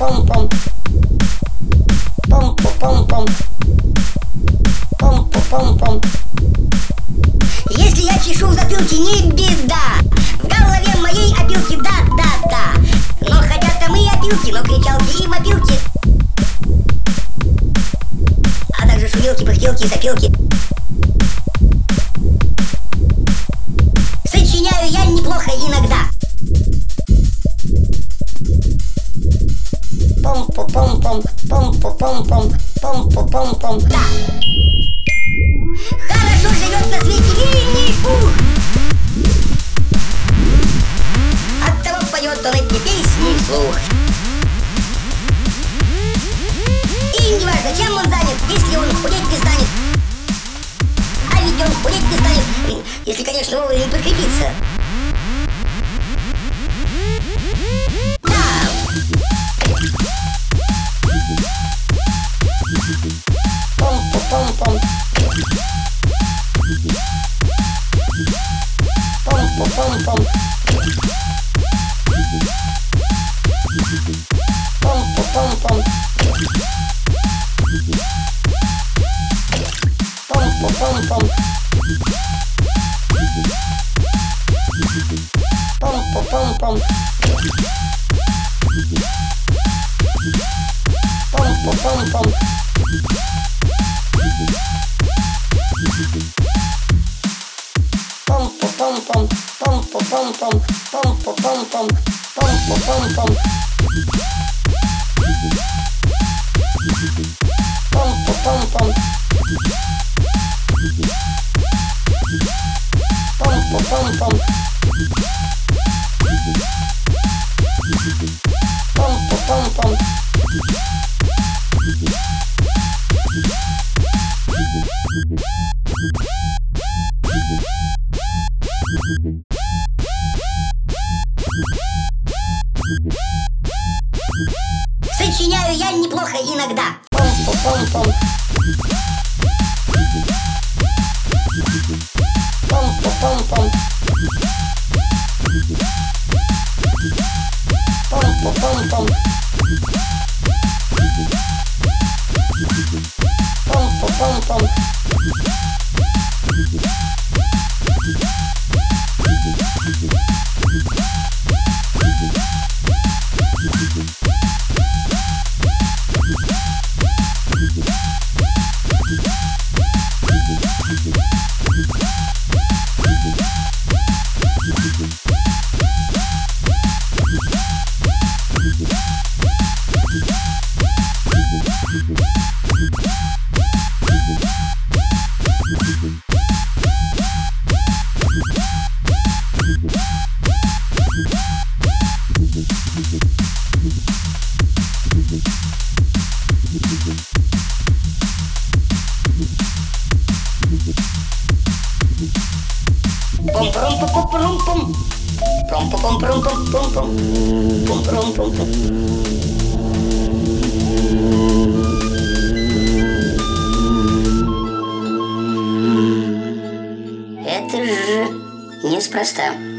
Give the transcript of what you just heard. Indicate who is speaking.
Speaker 1: Пом-пом-пом. Пом-пом-пом. Пом-пом-пом.
Speaker 2: Если я чешу в затылке, не беда В голове моей опилки, да-да-да Но хотят там и опилки, но кричалки и вопилки А также шумилки, пыхтелки и сопилки
Speaker 1: Пом-пом-пом. Пом-пом-пом.
Speaker 2: Да Хорошо живет на свете Винни-Пух Оттого поет он эти песни вслух И не важно, чем он занят, если он худеть не станет А ведь он худеть не станет, если, конечно, вовремя подкрепиться van
Speaker 1: van van van van van van van Pam pam pam pam pam pam
Speaker 2: pam pom pom неплохо иногда
Speaker 1: Пом-пом-пом. Пом-пом-пом. Пом-пом-пом. Пом-пом-пом.
Speaker 2: Неспроста.